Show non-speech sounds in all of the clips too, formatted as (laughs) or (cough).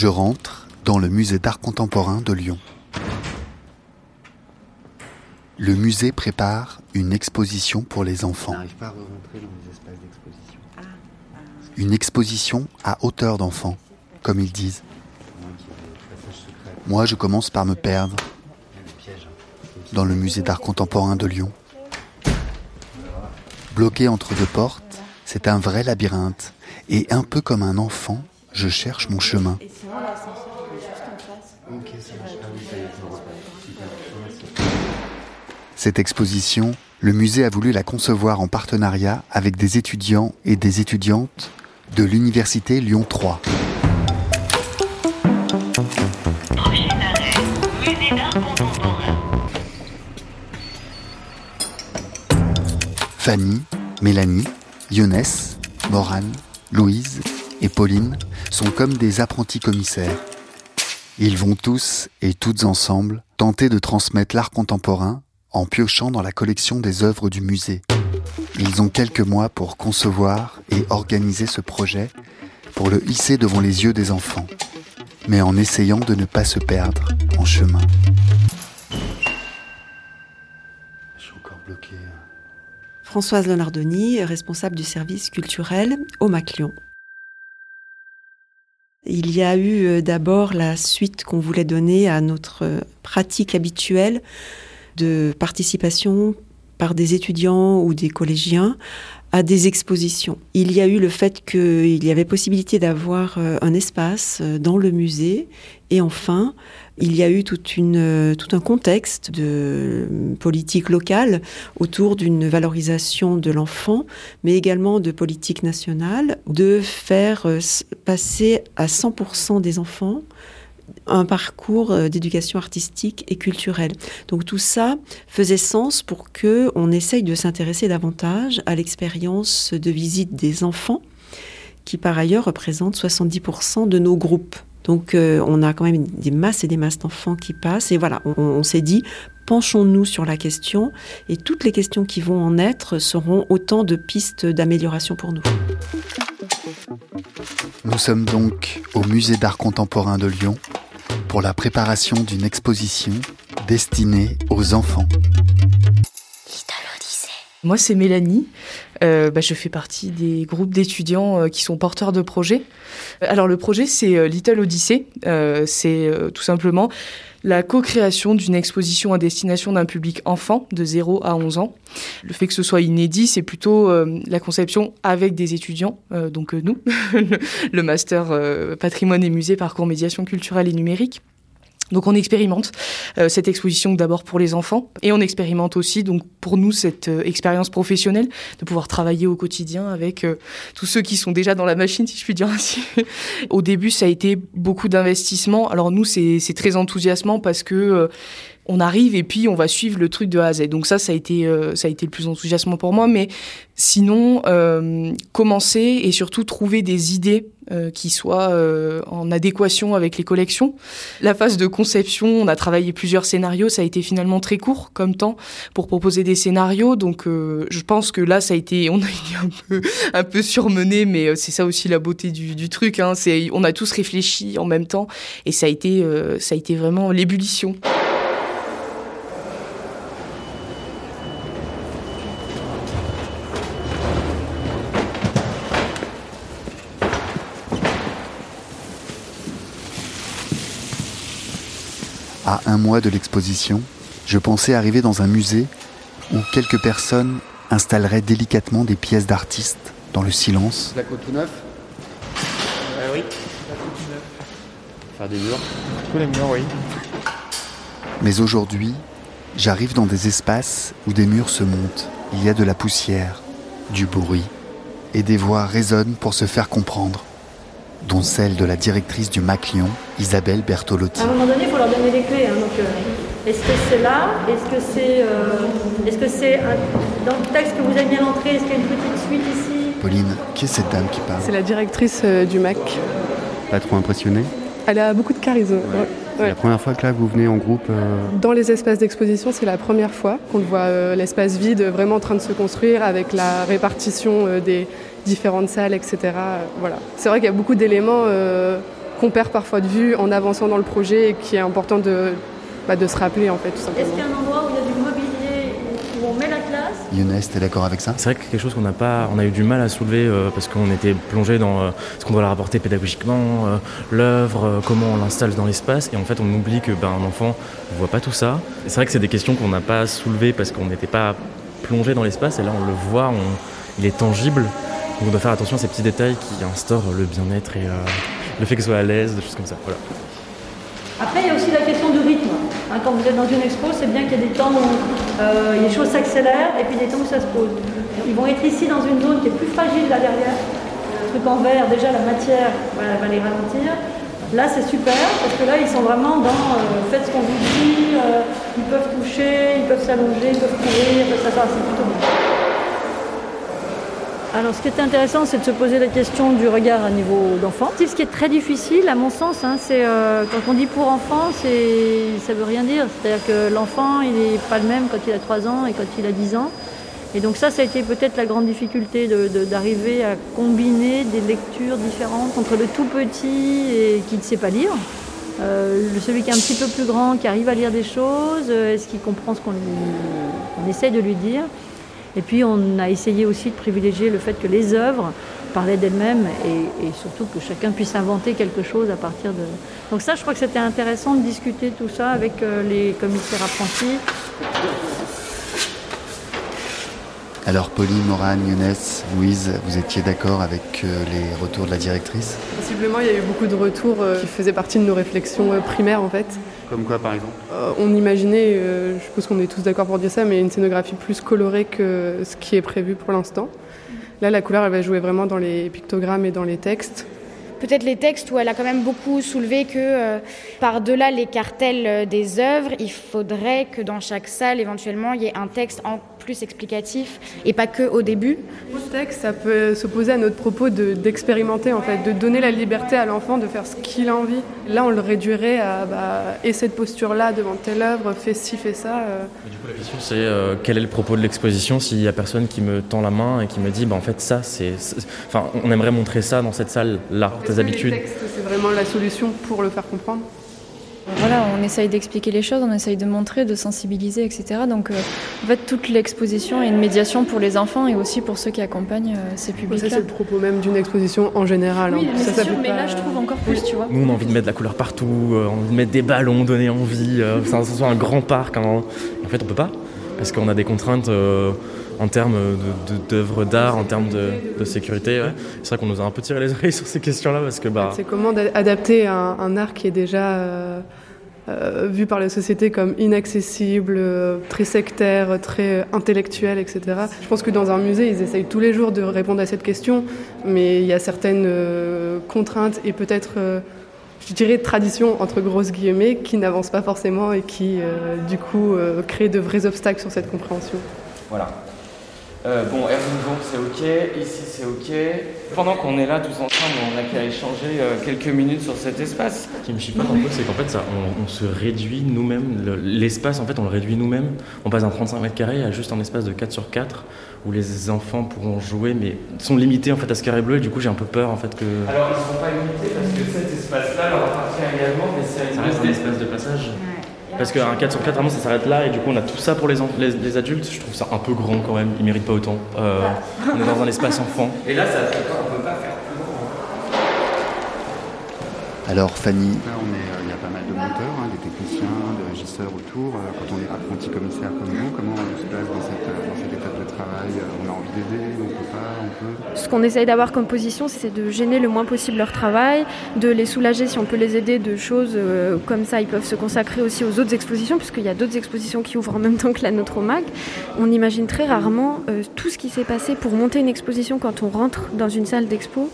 je rentre dans le musée d'art contemporain de Lyon. Le musée prépare une exposition pour les enfants. Une exposition à hauteur d'enfant, comme ils disent. Moi, je commence par me perdre dans le musée d'art contemporain de Lyon. Bloqué entre deux portes, c'est un vrai labyrinthe. Et un peu comme un enfant, je cherche mon chemin. Cette exposition, le musée a voulu la concevoir en partenariat avec des étudiants et des étudiantes de l'Université Lyon 3. Fanny, Mélanie, Yonès, Morane, Louise et Pauline sont comme des apprentis commissaires. Ils vont tous et toutes ensemble tenter de transmettre l'art contemporain en piochant dans la collection des œuvres du musée. Ils ont quelques mois pour concevoir et organiser ce projet, pour le hisser devant les yeux des enfants, mais en essayant de ne pas se perdre en chemin. Je suis encore bloqué. Françoise Leonardoni, responsable du service culturel au Maclion. Il y a eu euh, d'abord la suite qu'on voulait donner à notre euh, pratique habituelle de participation par des étudiants ou des collégiens à des expositions. Il y a eu le fait qu'il y avait possibilité d'avoir euh, un espace dans le musée et enfin, il y a eu euh, tout un contexte de politique locale autour d'une valorisation de l'enfant, mais également de politique nationale, de faire passer à 100% des enfants un parcours euh, d'éducation artistique et culturelle. Donc tout ça faisait sens pour que on essaye de s'intéresser davantage à l'expérience de visite des enfants, qui par ailleurs représentent 70% de nos groupes. Donc euh, on a quand même des masses et des masses d'enfants qui passent. Et voilà, on, on s'est dit, penchons-nous sur la question et toutes les questions qui vont en être seront autant de pistes d'amélioration pour nous. Nous sommes donc au Musée d'art contemporain de Lyon pour la préparation d'une exposition destinée aux enfants. Moi, c'est Mélanie. Euh, bah, je fais partie des groupes d'étudiants euh, qui sont porteurs de projets. Alors, le projet, c'est euh, Little Odyssey. Euh, c'est euh, tout simplement la co-création d'une exposition à destination d'un public enfant de 0 à 11 ans. Le fait que ce soit inédit, c'est plutôt euh, la conception avec des étudiants, euh, donc euh, nous, (laughs) le master euh, patrimoine et musée, parcours médiation culturelle et numérique. Donc on expérimente euh, cette exposition d'abord pour les enfants et on expérimente aussi donc pour nous cette euh, expérience professionnelle de pouvoir travailler au quotidien avec euh, tous ceux qui sont déjà dans la machine si je puis dire ainsi. (laughs) au début ça a été beaucoup d'investissement. Alors nous c'est c'est très enthousiasmant parce que euh, on arrive et puis on va suivre le truc de A à Z. Donc ça, ça a été, euh, ça a été le plus enthousiasmant pour moi. Mais sinon, euh, commencer et surtout trouver des idées euh, qui soient euh, en adéquation avec les collections. La phase de conception, on a travaillé plusieurs scénarios. Ça a été finalement très court comme temps pour proposer des scénarios. Donc euh, je pense que là, ça a été, on a (laughs) été un peu, un peu surmené, mais euh, c'est ça aussi la beauté du, du truc. Hein. C'est, on a tous réfléchi en même temps et ça a été, ça a été vraiment l'ébullition. À un mois de l'exposition, je pensais arriver dans un musée où quelques personnes installeraient délicatement des pièces d'artistes dans le silence, La côte tout neuf Euh, oui. Faire des murs. Tous les murs, oui. mais aujourd'hui, j'arrive dans des espaces où des murs se montent. Il y a de la poussière, du bruit, et des voix résonnent pour se faire comprendre, dont celle de la directrice du Maclion, Isabelle Bertolotti. À un moment donné, il faut leur donner les clés. hein, donc, euh, est-ce que c'est là Est-ce que c'est euh, est-ce que c'est un- dans le texte que vous avez bien entré Est-ce qu'il y a une petite suite ici? Pauline, qui est cette dame qui parle? C'est la directrice euh, du MAC. Pas trop impressionné Elle a beaucoup de charisme. ouais. C'est Ouais. la première fois que là vous venez en groupe. euh, Dans les espaces d'exposition, c'est la première fois qu'on voit euh, l'espace vide vraiment en train de se construire avec la répartition euh, des différentes salles, etc. Euh, Voilà. C'est vrai qu'il y a beaucoup d'éléments euh, qu'on perd parfois de vue en avançant dans le projet et qui est important de, bah, de se rappeler en fait tout Est-ce simplement. qu'il y a un endroit où il y a du mobilier, où on met la classe Younes, t'es d'accord avec ça? C'est vrai que quelque chose qu'on n'a pas, on a eu du mal à soulever euh, parce qu'on était plongé dans euh, ce qu'on doit leur apporter pédagogiquement, euh, l'œuvre, euh, comment on l'installe dans l'espace, et en fait on oublie que ben, un enfant ne voit pas tout ça. C'est vrai que c'est des questions qu'on n'a pas soulevées parce qu'on n'était pas plongé dans l'espace, et là on le voit, on- il est tangible. Donc on doit faire attention à ces petits détails qui instaurent le bien-être et euh, le fait que soit à l'aise, des choses comme ça. Voilà. Après, il y a aussi la. Hein, quand vous êtes dans une expo, c'est bien qu'il y ait des temps où euh, les choses s'accélèrent et puis des temps où ça se pose. Ils vont être ici dans une zone qui est plus fragile là derrière. Le truc en vert, déjà la matière va les ralentir. Là, c'est super parce que là, ils sont vraiment dans euh, faites ce qu'on vous dit, euh, ils peuvent toucher, ils peuvent s'allonger, ils peuvent courir, ça, ça, c'est plutôt bien. Alors, ce qui est intéressant, c'est de se poser la question du regard à niveau d'enfant. Ce qui est très difficile, à mon sens, hein, c'est euh, quand on dit pour enfant, c'est, ça veut rien dire. C'est-à-dire que l'enfant, il n'est pas le même quand il a 3 ans et quand il a 10 ans. Et donc ça, ça a été peut-être la grande difficulté d'arriver à combiner des lectures différentes entre le tout petit et qui ne sait pas lire. Euh, celui qui est un petit peu plus grand, qui arrive à lire des choses, euh, est-ce qu'il comprend ce qu'on qu'on essaye de lui dire? Et puis on a essayé aussi de privilégier le fait que les œuvres parlaient d'elles-mêmes et, et surtout que chacun puisse inventer quelque chose à partir de... Donc ça, je crois que c'était intéressant de discuter tout ça avec euh, les commissaires apprentis. Alors Pauline, Morane, Younes, Louise, vous étiez d'accord avec euh, les retours de la directrice? Possiblement, il y a eu beaucoup de retours euh, qui faisaient partie de nos réflexions primaires en fait. Comme quoi, par exemple Euh, on imaginait, euh, je suppose qu'on est tous d'accord pour dire ça, mais une scénographie plus colorée que ce qui est prévu pour l'instant. Là, la couleur, elle va jouer vraiment dans les pictogrammes et dans les textes. Peut-être les textes où elle a quand même beaucoup soulevé que euh, par-delà les cartels des œuvres, il faudrait que dans chaque salle, éventuellement, il y ait un texte en plus explicatif et pas que au début. Le texte, ça peut s'opposer à notre propos de- d'expérimenter, en fait, de donner la liberté à l'enfant de faire ce qu'il a envie. Là, on le réduirait à bah, et cette posture-là devant telle œuvre, fais ci, fais ça. euh. Et du coup, la question, c'est euh, quel est le propos de l'exposition s'il y a personne qui me tend la main et qui me dit, bah, en fait, ça, c'est. Enfin, on aimerait montrer ça dans cette salle-là, tes Est-ce que habitudes. C'est vraiment la solution pour le faire comprendre. Voilà, on essaye d'expliquer les choses, on essaye de montrer, de sensibiliser, etc. Donc, euh, en fait, toute l'exposition est une médiation pour les enfants et aussi pour ceux qui accompagnent euh, ces Ça, publics-là. c'est le propos même d'une exposition en général. Oui, hein. mais Ça, c'est ça sûr, mais pas- là, je trouve encore plus, tu vois. Nous, on a envie de mettre de la couleur partout, euh, on a envie de mettre des ballons, donner envie, euh, que ça soit un grand parc. hein. En fait, on peut pas, parce qu'on a des contraintes euh, en termes de- de- d'œuvres d'art, en termes de, de sécurité. ouais. C'est vrai qu'on nous a un peu tiré les oreilles (laughs) sur ces questions-là, parce que bah, C'est comment d'a- adapter un, un art qui est déjà euh, euh, vu par la société comme inaccessible, euh, très sectaire, très intellectuel, etc. Je pense que dans un musée, ils essayent tous les jours de répondre à cette question, mais il y a certaines euh, contraintes et peut-être, euh, je dirais, traditions, entre grosses guillemets, qui n'avancent pas forcément et qui, euh, du coup, euh, créent de vrais obstacles sur cette compréhension. Voilà. Euh, bon, Airbnb, c'est ok, ici c'est ok. Pendant qu'on est là tous ensemble, on n'a qu'à échanger euh, quelques minutes sur cet espace. Ce qui me chipote un peu, c'est qu'en fait, ça, on, on se réduit nous-mêmes. Le- L'espace, en fait, on le réduit nous-mêmes. On passe d'un 35 mètres carrés à juste un espace de 4 sur 4 où les enfants pourront jouer, mais sont limités en fait à ce carré bleu. Et du coup, j'ai un peu peur en fait que Alors, ils ne sont pas limités parce que cet espace-là leur appartient également, mais c'est un espace de passage. Parce qu'un 4 sur 4, vraiment, ça s'arrête là. Et du coup, on a tout ça pour les, en- les, les adultes. Je trouve ça un peu grand quand même. Ils méritent pas autant. Euh, on est dans un espace enfant. (laughs) Et là, ça fait quoi? On peut pas faire plus grand. Alors Fanny, Là, on est, euh, il y a pas mal de monteurs, hein, des techniciens, des régisseurs autour. Euh, Quand on est apprenti commissaire comme vous, comment on se place dans cette, euh, dans cette étape de travail Euh, On a envie Ce qu'on essaye d'avoir comme position, c'est de gêner le moins possible leur travail, de les soulager si on peut les aider de choses euh, comme ça. Ils peuvent se consacrer aussi aux autres expositions, puisqu'il y a d'autres expositions qui ouvrent en même temps que la nôtre au MAC. On imagine très rarement euh, tout ce qui s'est passé pour monter une exposition quand on rentre dans une salle d'expo.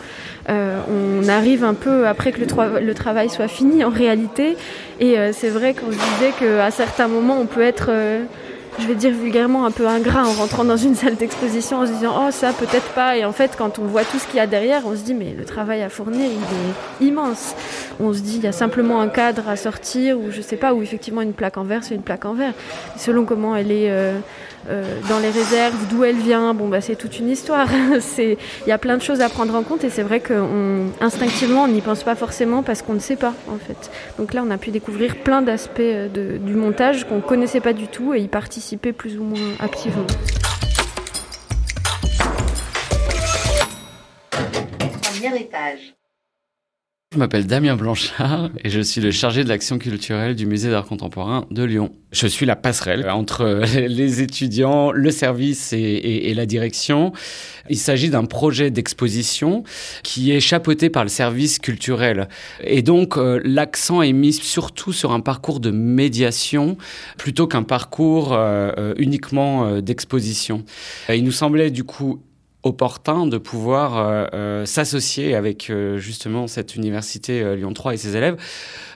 Euh, on arrive un peu après que le, travail soit fini en réalité. Et c'est vrai qu'on se disait qu'à certains moments, on peut être... euh, je vais dire vulgairement, un peu ingrat en rentrant dans une salle d'exposition en se disant oh ça peut-être pas et en fait quand on voit tout ce qu'il y a derrière on se dit mais le travail à fournir il est immense on se dit il y a simplement un cadre à sortir ou je sais pas ou effectivement une plaque en verre c'est une plaque en verre selon comment elle est euh, Euh, dans les réserves, d'où elle vient, bon bah c'est toute une histoire. (laughs) Il y a plein de choses à prendre en compte et c'est vrai qu'instinctivement on n'y pense pas forcément parce qu'on ne sait pas en fait. Donc là on a pu découvrir plein d'aspects du montage qu'on connaissait pas du tout et y participer plus ou moins activement. Premier étage. Je m'appelle Damien Blanchard et je suis le chargé de l'action culturelle du musée d'art contemporain de Lyon. Je suis la passerelle entre les étudiants, le service et, la direction. Il s'agit d'un projet d'exposition qui est chapeauté par le service culturel. Et donc, euh, l'accent est mis surtout sur un parcours de médiation plutôt qu'un parcours euh, euh, uniquement d'exposition. Il nous semblait du coup opportun de pouvoir euh, euh, s'associer avec euh, justement cette université Lyon 3 et ses élèves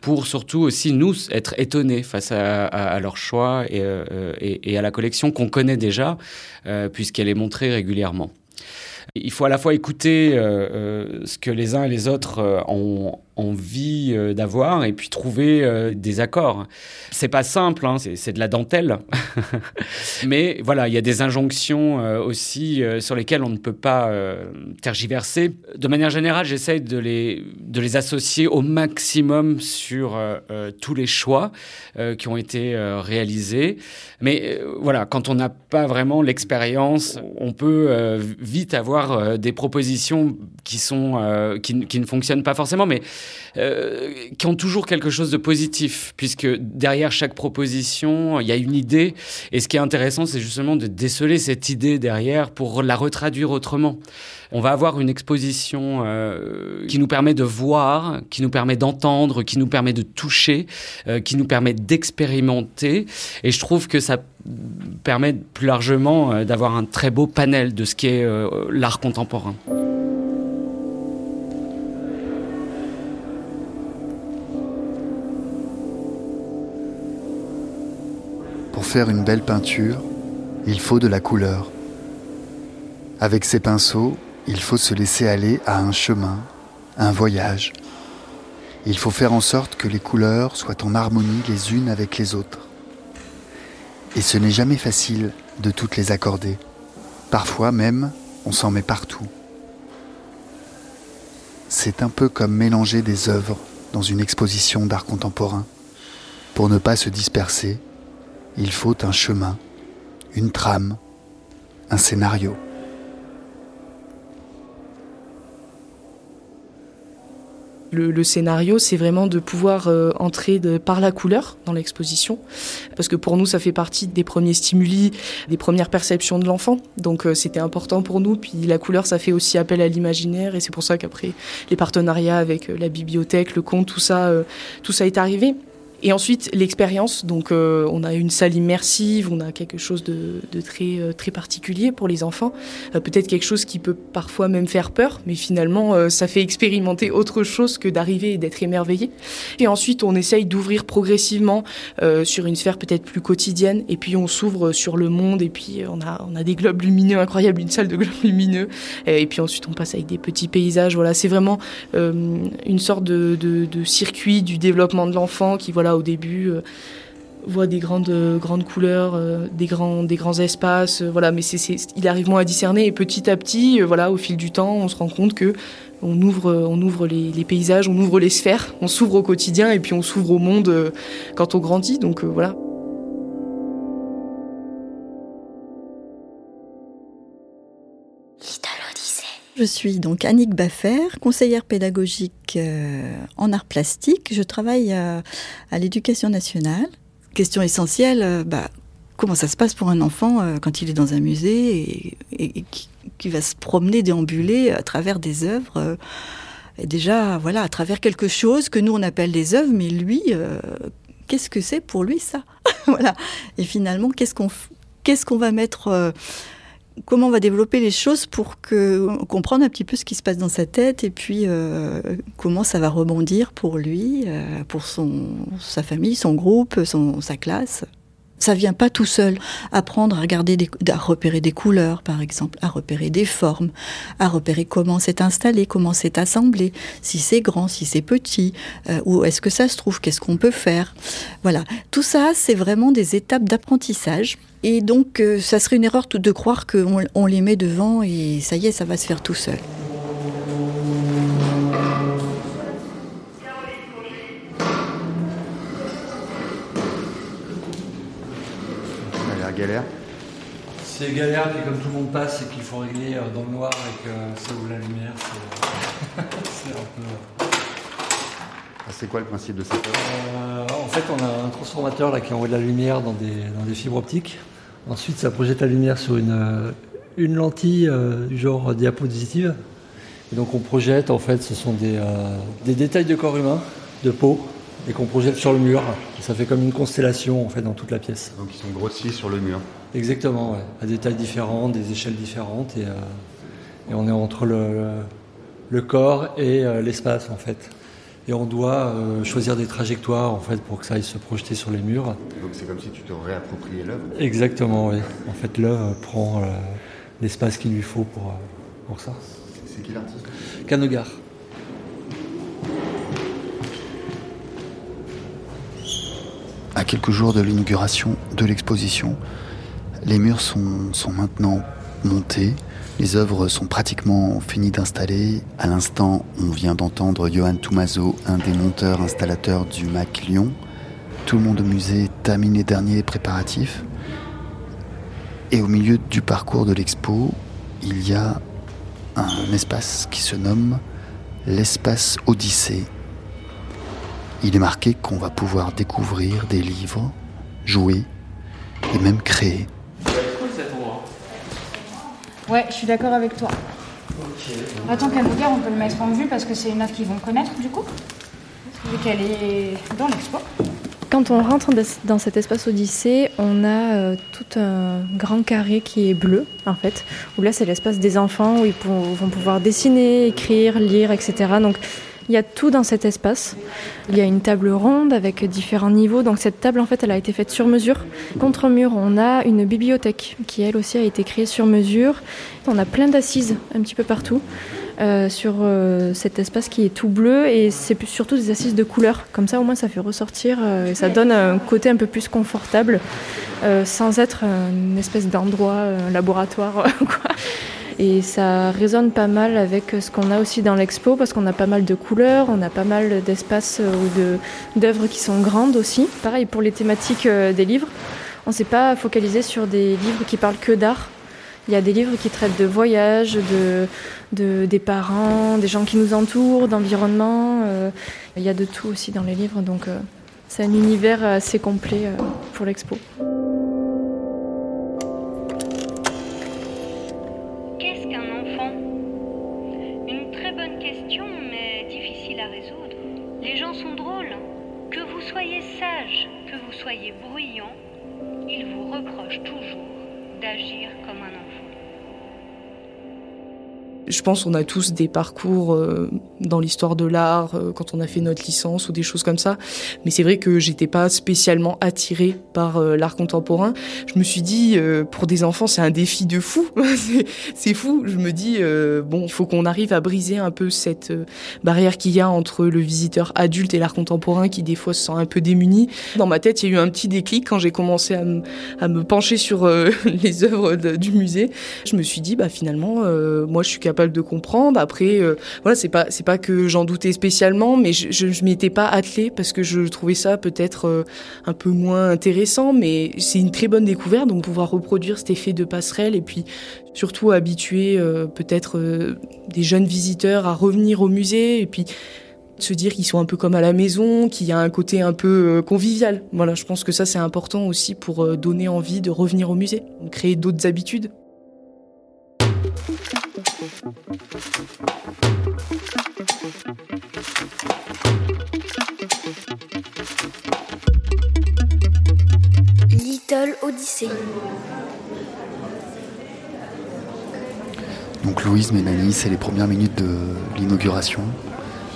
pour surtout aussi nous être étonnés face à, leur choix et, et, à la collection qu'on connaît déjà puisqu'elle est montrée régulièrement. Il faut à la fois écouter ce que les uns et les autres ont envie euh, d'avoir et puis trouver euh, des accords. C'est pas simple, hein, c'est de la dentelle. (laughs) Mais voilà, il y a des injonctions euh, aussi sur lesquelles on ne peut pas tergiverser. De manière générale, j'essaye de les, de les associer au maximum sur tous les choix qui ont été réalisés. Mais voilà, quand on n'a pas vraiment l'expérience, on peut vite avoir des propositions qui, sont, qui, qui, ne fonctionnent pas forcément. Mais euh, qui ont toujours quelque chose de positif, puisque derrière chaque proposition, il y a une idée. Et ce qui est intéressant, c'est justement de déceler cette idée derrière pour la retraduire autrement. On va avoir une exposition euh, qui nous permet de voir, qui nous permet d'entendre, qui nous permet de toucher, euh, qui nous permet d'expérimenter. Et je trouve que ça permet plus largement d'avoir un très beau panel de ce qu'est l'art contemporain. Faire une belle peinture, il faut de la couleur. Avec ses pinceaux, il faut se laisser aller à un chemin, un voyage. Il faut faire en sorte que les couleurs soient en harmonie les unes avec les autres. Et ce n'est jamais facile de toutes les accorder. Parfois même, on s'en met partout. C'est un peu comme mélanger des œuvres dans une exposition d'art contemporain. Pour ne pas se disperser, il faut un chemin, une trame, un scénario. Le, scénario, c'est vraiment de pouvoir euh, entrer par la couleur dans l'exposition, parce que pour nous, ça fait partie des premiers stimuli, des premières perceptions de l'enfant. Donc euh, c'était important pour nous. Puis la couleur, ça fait aussi appel à l'imaginaire, et c'est pour ça qu'après les partenariats avec euh, la bibliothèque, le conte, tout ça, tout ça est arrivé. Et ensuite, l'expérience. Donc, euh, on a une salle immersive, on a quelque chose de, très, euh, très particulier pour les enfants. Euh, peut-être quelque chose qui peut parfois même faire peur, mais finalement, ça fait expérimenter autre chose que d'arriver et d'être émerveillé. Et ensuite, on essaye d'ouvrir progressivement sur une sphère peut-être plus quotidienne, et puis on s'ouvre sur le monde, et puis on a, on a des globes lumineux incroyables, une salle de globes lumineux, et puis ensuite on passe avec des petits paysages. Voilà, c'est vraiment une sorte de, de, de circuit du développement de l'enfant qui, voilà, au début, euh, voit des grandes, grandes couleurs, euh, des, grands, espaces, euh, voilà, mais c'est, il arrive moins à discerner et petit à petit, voilà, au fil du temps, on se rend compte que on ouvre, on ouvre les, paysages, on ouvre les sphères, on s'ouvre au quotidien et puis on s'ouvre au monde quand on grandit, donc voilà. Je suis donc Annick Baffer, conseillère pédagogique euh, en art plastique. Je travaille à, l'éducation nationale. Question essentielle, euh, bah, comment ça se passe pour un enfant euh, quand il est dans un musée et, qui, va se promener, déambuler à travers des œuvres et déjà, voilà, à travers quelque chose que nous on appelle des œuvres, mais lui, qu'est-ce que c'est pour lui ça? (laughs) Voilà. Et finalement, qu'est-ce qu'on qu'est-ce qu'on va mettre comment on va développer les choses pour que, comprendre un petit peu ce qui se passe dans sa tête et puis euh, comment ça va rebondir pour lui, euh, pour son, sa famille, son groupe, son, sa classe. Ça vient pas tout seul. Apprendre à regarder, à repérer des couleurs, par exemple, à repérer des formes, à repérer comment c'est installé, comment c'est assemblé, si c'est grand, si c'est petit, euh, où est-ce que ça se trouve, qu'est-ce qu'on peut faire. Voilà. Tout ça, c'est vraiment des étapes d'apprentissage. Et donc, euh, ça serait une erreur de croire qu'on on les met devant et ça y est, ça va se faire tout seul. Galère C'est galère, puis comme tout le monde passe et qu'il faut régler euh, dans le noir avec ça ouvre la lumière, c'est (laughs) un peu. Ah, c'est quoi le principe de cette euh, En fait, on a un transformateur là, qui envoie de la lumière dans des, dans des fibres optiques. Ensuite, ça projette la lumière sur une, euh, une lentille du genre diapositive. Et donc, on projette, en fait, ce sont des, des détails de corps humain, de peau, et qu'on projette sur le mur. ça fait comme une constellation en fait dans toute la pièce. Donc ils sont grossis sur le mur. Exactement, à des tailles différentes, des échelles différentes, et, euh, on est entre le, le corps et euh, l'espace en fait. Et on doit euh, choisir des trajectoires en fait pour que ça aille se projeter sur les murs. Donc c'est comme si tu te réappropriais l'œuvre. Exactement, oui. En fait, l'œuvre prend l'espace qu'il lui faut pour, pour ça. C'est qui l'artiste? Canogar. À quelques jours de l'inauguration de l'exposition, les murs sont, maintenant montés, les œuvres sont pratiquement finies d'installer. À l'instant, on vient d'entendre Johan Toumazo, un des monteurs installateurs du MAC Lyon. Tout le monde au musée termine les derniers préparatifs. Et au milieu du parcours de l'expo, il y a un espace qui se nomme l'espace Odyssée il est marqué qu'on va pouvoir découvrir des livres, jouer et même créer. Ouais, je suis d'accord avec toi. Attends, Canougar, on peut le mettre en vue parce que c'est une œuvre qu'ils vont connaître du coup, vu qu'elle est dans l'expo. Quand on rentre dans cet espace Odyssée, on a euh, tout un grand carré qui est bleu, en fait, où là c'est l'espace des enfants où ils vont pouvoir dessiner, écrire, lire, etc. Donc il y a tout dans cet espace. Il y a une table ronde avec différents niveaux. Donc cette table, en fait, elle a été faite sur mesure. Contre mur, on a une bibliothèque qui, elle aussi, a été créée sur mesure. On a plein d'assises un petit peu partout. Euh, sur euh, cet espace qui est tout bleu et c'est surtout des assises de couleur. Comme ça, au moins, ça fait ressortir euh, et ça donne un côté un peu plus confortable sans être une espèce d'endroit, laboratoire. (laughs) Quoi. Et ça résonne pas mal avec ce qu'on a aussi dans l'expo parce qu'on a pas mal de couleurs, on a pas mal d'espaces euh, ou d'œuvres qui sont grandes aussi. Pareil pour les thématiques euh, des livres. On ne s'est pas focalisé sur des livres qui parlent que d'art. Il y a des livres qui traitent de voyage, de, des parents, des gens qui nous entourent, d'environnement. Euh. il y a de tout aussi dans les livres, donc c'est un univers assez complet pour l'expo. Je pense qu'on a tous des parcours euh, dans l'histoire de l'art euh, quand on a fait notre licence ou des choses comme ça. Mais c'est vrai que j'étais pas spécialement attirée par euh, l'art contemporain. Je me suis dit, pour des enfants, c'est un défi de fou. (laughs) c'est fou. Je me dis, bon, il faut qu'on arrive à briser un peu cette barrière qu'il y a entre le visiteur adulte et l'art contemporain qui des fois se sent un peu démuni. Dans ma tête, il y a eu un petit déclic quand j'ai commencé à, me pencher sur (laughs) les œuvres du musée. Je me suis dit, bah finalement, moi, je suis capable de comprendre. Après, euh, voilà, c'est pas c'est pas que j'en doutais spécialement, mais je, je, m'y étais pas attelée parce que je trouvais ça peut-être euh, un peu moins intéressant. Mais c'est une très bonne découverte, donc pouvoir reproduire cet effet de passerelle et puis surtout habituer euh, peut-être des jeunes visiteurs à revenir au musée et puis se dire qu'ils sont un peu comme à la maison, qu'il y a un côté un peu convivial. Voilà, je pense que ça c'est important aussi pour donner envie de revenir au musée, créer d'autres habitudes. Little Odyssey. Donc Louise, Mélanie, c'est les premières minutes de l'inauguration.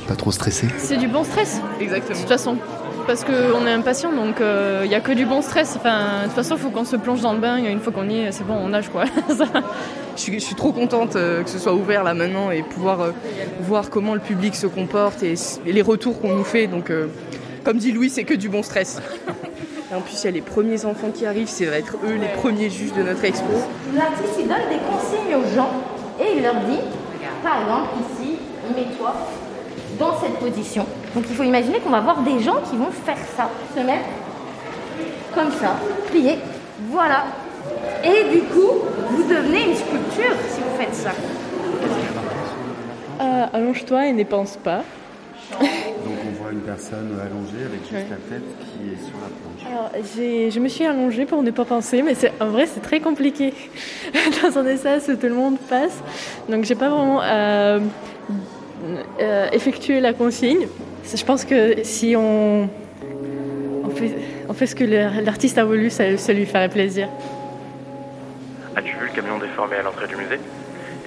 Pas trop stressé C'est du bon stress. Exactement. De toute façon, parce qu'on est impatient, donc il n'y a que du bon stress. Enfin, de toute façon, il faut qu'on se plonge dans le bain. Une fois qu'on y est, c'est bon, on nage quoi. (laughs) je, suis, trop contente que ce soit ouvert là maintenant et pouvoir voir comment le public se comporte et, et les retours qu'on nous fait. Donc, comme dit Louis, c'est que du bon stress. En plus, il y a les premiers enfants qui arrivent, c'est va être eux les premiers juges de notre expo. L'artiste, il donne des consignes aux gens et il leur dit, par exemple, ici, mets-toi dans cette position. Donc il faut imaginer qu'on va voir des gens qui vont faire ça, se mettre comme ça, plier, voilà. Et du coup, vous devenez une sculpture si vous faites ça. Euh, Allonge-toi et ne pense pas. Donc on voit une personne allongée avec juste la tête qui est sur la planche. Alors, je me suis allongée pour ne pas penser, mais en vrai c'est très compliqué (laughs) dans un espace où tout le monde passe. Donc j'ai pas vraiment euh, euh, effectué la consigne. Je pense que si on, on, fait, on fait, ce que l'artiste a voulu, ça, ça lui ferait plaisir. As-tu vu le camion déformé à l'entrée du musée?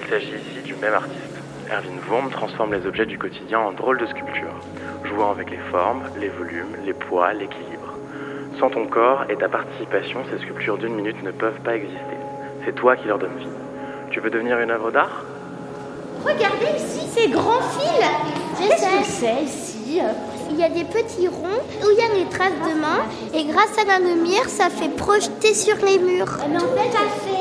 Il s'agit ici du même artiste. Erwin Wurm transforme les objets du quotidien en drôles de sculptures, jouant avec les formes, les volumes, les poids, l'équilibre. Sans ton corps et ta participation, ces sculptures d'une minute ne peuvent pas exister. C'est toi qui leur donnes vie. Tu veux devenir une œuvre d'art? Regardez ici ces grands fils Qu'est-ce que c'est ici? Il y a des petits ronds où il y a les traces de main et grâce à la lumière, ça fait projeter sur les murs. Mais en fait, on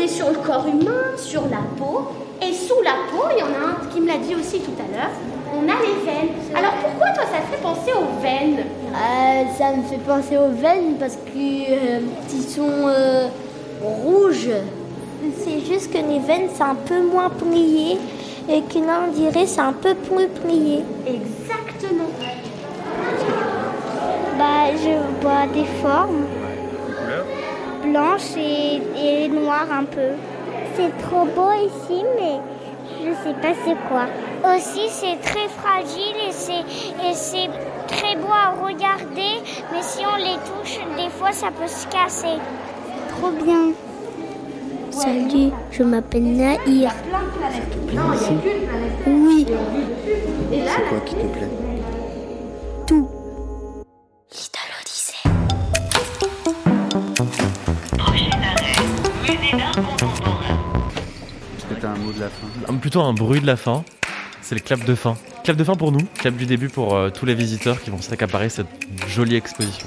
est sur le corps humain, sur la peau, et sous la peau, il y en a un qui me l'a dit aussi tout à l'heure, on a les veines. Alors pourquoi toi ça te fait penser aux veines? Euh, Ça me fait penser aux veines parce qu'ils euh, sont euh, rouges. C'est juste que les veines c'est un peu moins plié et que là on dirait c'est un peu plus plié. Exactement. Bah je vois des formes blanches et, et noires un peu. C'est trop beau ici, mais je sais pas c'est quoi. Aussi, c'est très fragile et c'est, et c'est très beau à regarder, mais si on les touche, des fois, ça peut se casser. Trop bien. Salut, je m'appelle Naïr. Oui. C'est quoi qui te plaît? Plutôt un bruit de la fin. C'est le clap de fin. Clap de fin pour nous, clap du début pour euh, tous les visiteurs qui vont s'accaparer cette jolie exposition.